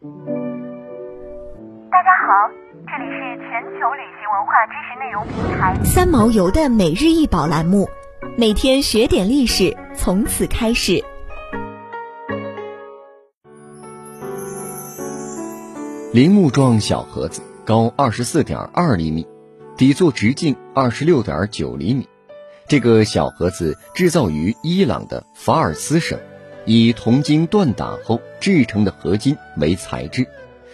大家好，这里是全球旅行文化知识内容平台三毛游的每日一宝栏目，每天学点历史，从此开始。铃木状小盒子高二十四点二厘米，底座直径二十六点九厘米。这个小盒子制造于伊朗的法尔斯省，以铜筋锻打后制成的合金为材质，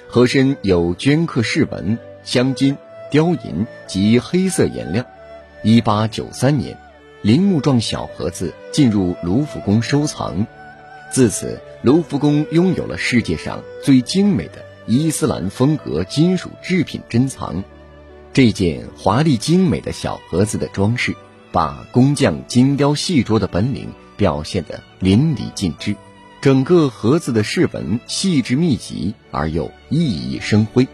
盒身有镌刻饰纹、镶金、雕银及黑色颜料。一八九三年，铃木状小盒子进入卢浮宫收藏，自此卢浮宫拥有了世界上最精美的伊斯兰风格金属制品珍藏。这件华丽精美的小盒子的装饰。把工匠精雕细琢的本领表现得淋漓尽致，整个盒子的饰纹细致密集而又熠熠生辉。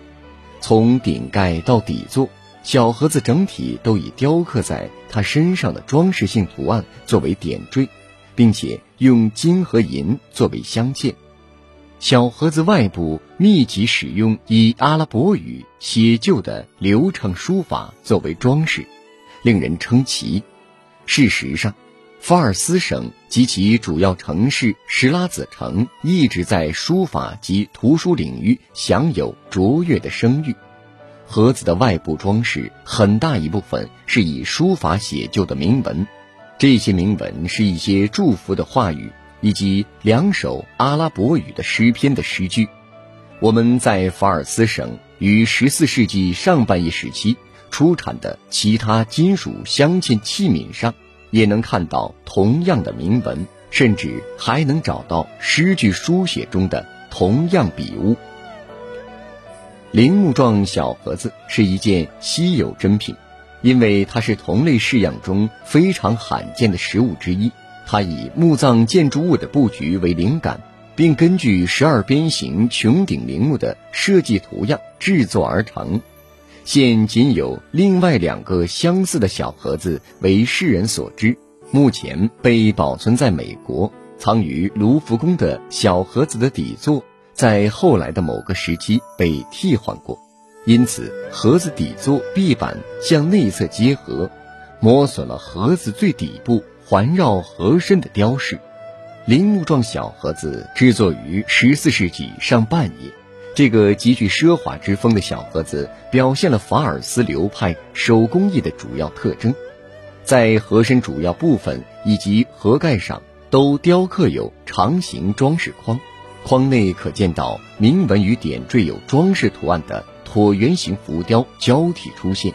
从顶盖到底座，小盒子整体都以雕刻在它身上的装饰性图案作为点缀，并且用金和银作为镶嵌。小盒子外部密集使用以阿拉伯语写就的流畅书法作为装饰，令人称奇。事实上，法尔斯省及其主要城市什拉子城一直在书法及图书领域享有卓越的声誉。盒子的外部装饰很大一部分是以书法写就的铭文，这些铭文是一些祝福的话语以及两首阿拉伯语的诗篇的诗句。我们在法尔斯省于十四世纪上半叶时期。出产的其他金属镶嵌器皿上，也能看到同样的铭文，甚至还能找到诗句书写中的同样笔误。铃木状小盒子是一件稀有珍品，因为它是同类式样中非常罕见的实物之一。它以墓葬建筑物的布局为灵感，并根据十二边形穹顶陵墓的设计图样制作而成。现仅有另外两个相似的小盒子为世人所知，目前被保存在美国，藏于卢浮宫的小盒子的底座，在后来的某个时期被替换过，因此盒子底座壁板向内侧结合，磨损了盒子最底部环绕盒身的雕饰。铃木状小盒子制作于十四世纪上半叶。这个极具奢华之风的小盒子，表现了法尔斯流派手工艺的主要特征。在盒身主要部分以及盒盖上，都雕刻有长形装饰框，框内可见到铭文与点缀有装饰图案的椭圆形浮雕交替出现。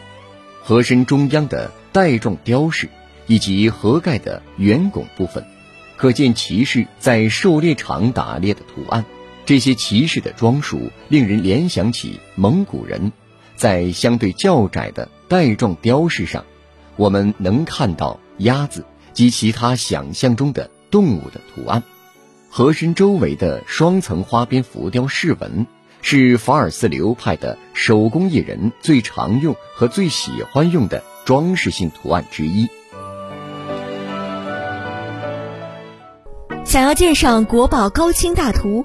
盒身中央的带状雕饰，以及盒盖的圆拱部分，可见骑士在狩猎场打猎的图案。这些骑士的装束令人联想起蒙古人，在相对较窄的带状雕饰上，我们能看到鸭子及其他想象中的动物的图案。盒身周围的双层花边浮雕饰纹，是法尔斯流派的手工艺人最常用和最喜欢用的装饰性图案之一。想要鉴赏国宝高清大图。